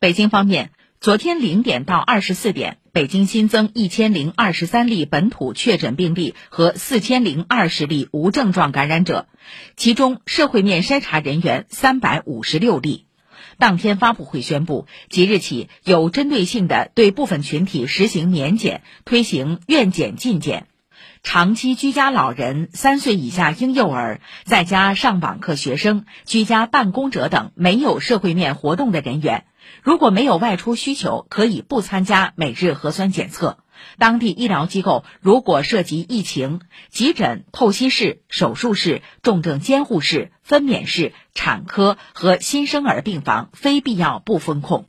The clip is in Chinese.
北京方面，昨天零点到二十四点，北京新增一千零二十三例本土确诊病例和四千零二十例无症状感染者，其中社会面筛查人员三百五十六例。当天发布会宣布，即日起有针对性的对部分群体实行年检，推行愿检尽检。长期居家老人、三岁以下婴幼儿、在家上网课学生、居家办公者等没有社会面活动的人员，如果没有外出需求，可以不参加每日核酸检测。当地医疗机构如果涉及疫情，急诊、透析室、手术室、重症监护室、分娩室、产科和新生儿病房非必要不封控。